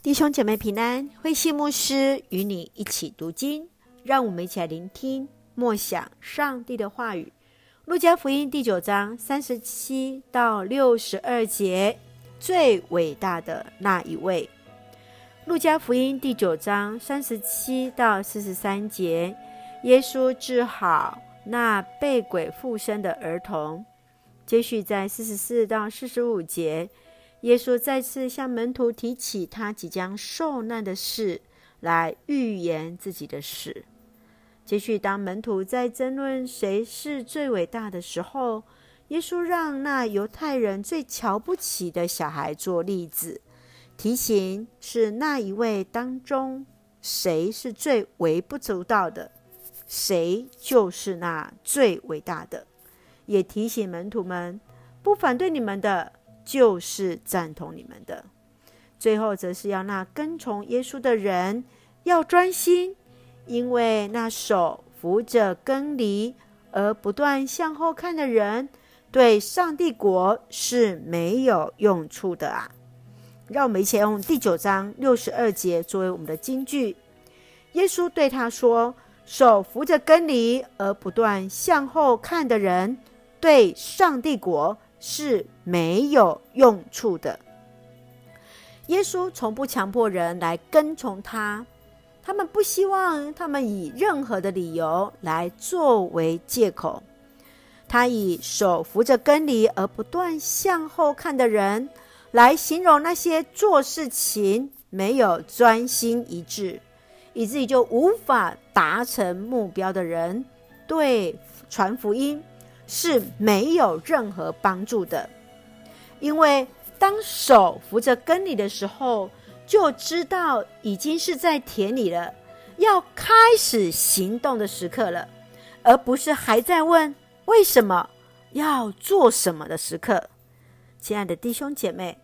弟兄姐妹平安，慧馨牧师与你一起读经，让我们一起来聆听默想上帝的话语。路加福音第九章三十七到六十二节，最伟大的那一位。路加福音第九章三十七到四十三节，耶稣治好那被鬼附身的儿童。接续在四十四到四十五节。耶稣再次向门徒提起他即将受难的事，来预言自己的死。继续，当门徒在争论谁是最伟大的时候，耶稣让那犹太人最瞧不起的小孩做例子，提醒是那一位当中谁是最微不足道的，谁就是那最伟大的。也提醒门徒们，不反对你们的。就是赞同你们的。最后，则是要那跟从耶稣的人要专心，因为那手扶着耕犁而不断向后看的人，对上帝国是没有用处的啊！让我们一起用第九章六十二节作为我们的金句。耶稣对他说：“手扶着耕犁而不断向后看的人，对上帝国。”是没有用处的。耶稣从不强迫人来跟从他，他们不希望他们以任何的理由来作为借口。他以手扶着根犁而不断向后看的人，来形容那些做事情没有专心一致，以至于就无法达成目标的人，对传福音。是没有任何帮助的，因为当手扶着耕犁的时候，就知道已经是在田里了，要开始行动的时刻了，而不是还在问为什么要做什么的时刻。亲爱的弟兄姐妹，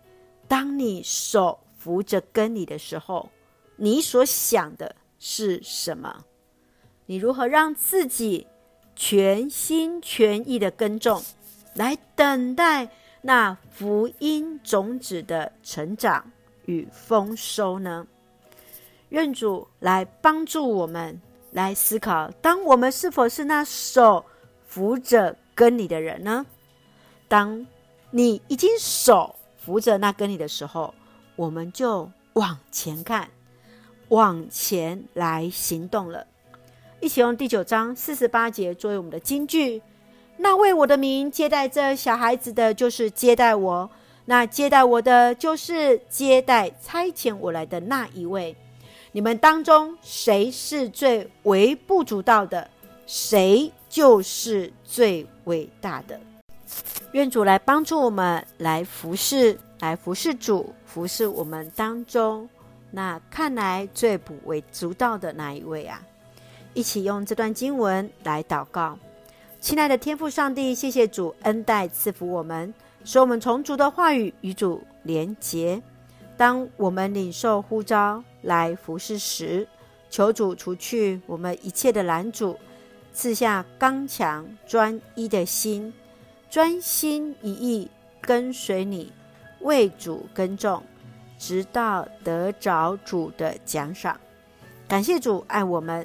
当你手扶着耕犁的时候，你所想的是什么？你如何让自己全心全意的耕种，来等待那福音种子的成长与丰收呢？愿主来帮助我们来思考：当我们是否是那手扶着跟你的人呢？当你已经手扶着那跟你的时候，我们就往前看，往前来行动了。一起用第九章四十八节作为我们的金句。那为我的名接待这小孩子的，就是接待我；那接待我的，就是接待差遣我来的那一位。你们当中谁是最微不足道的，谁就是最伟大的。愿主来帮助我们，来服侍，来服侍主，服侍我们当中那看来最不微足道的那一位啊。一起用这段经文来祷告，亲爱的天父上帝，谢谢主恩待赐福我们，使我们从主的话语与主连结。当我们领受呼召来服侍时，求主除去我们一切的拦阻，赐下刚强专一的心，专心一意跟随你，为主耕种，直到得着主的奖赏。感谢主爱我们。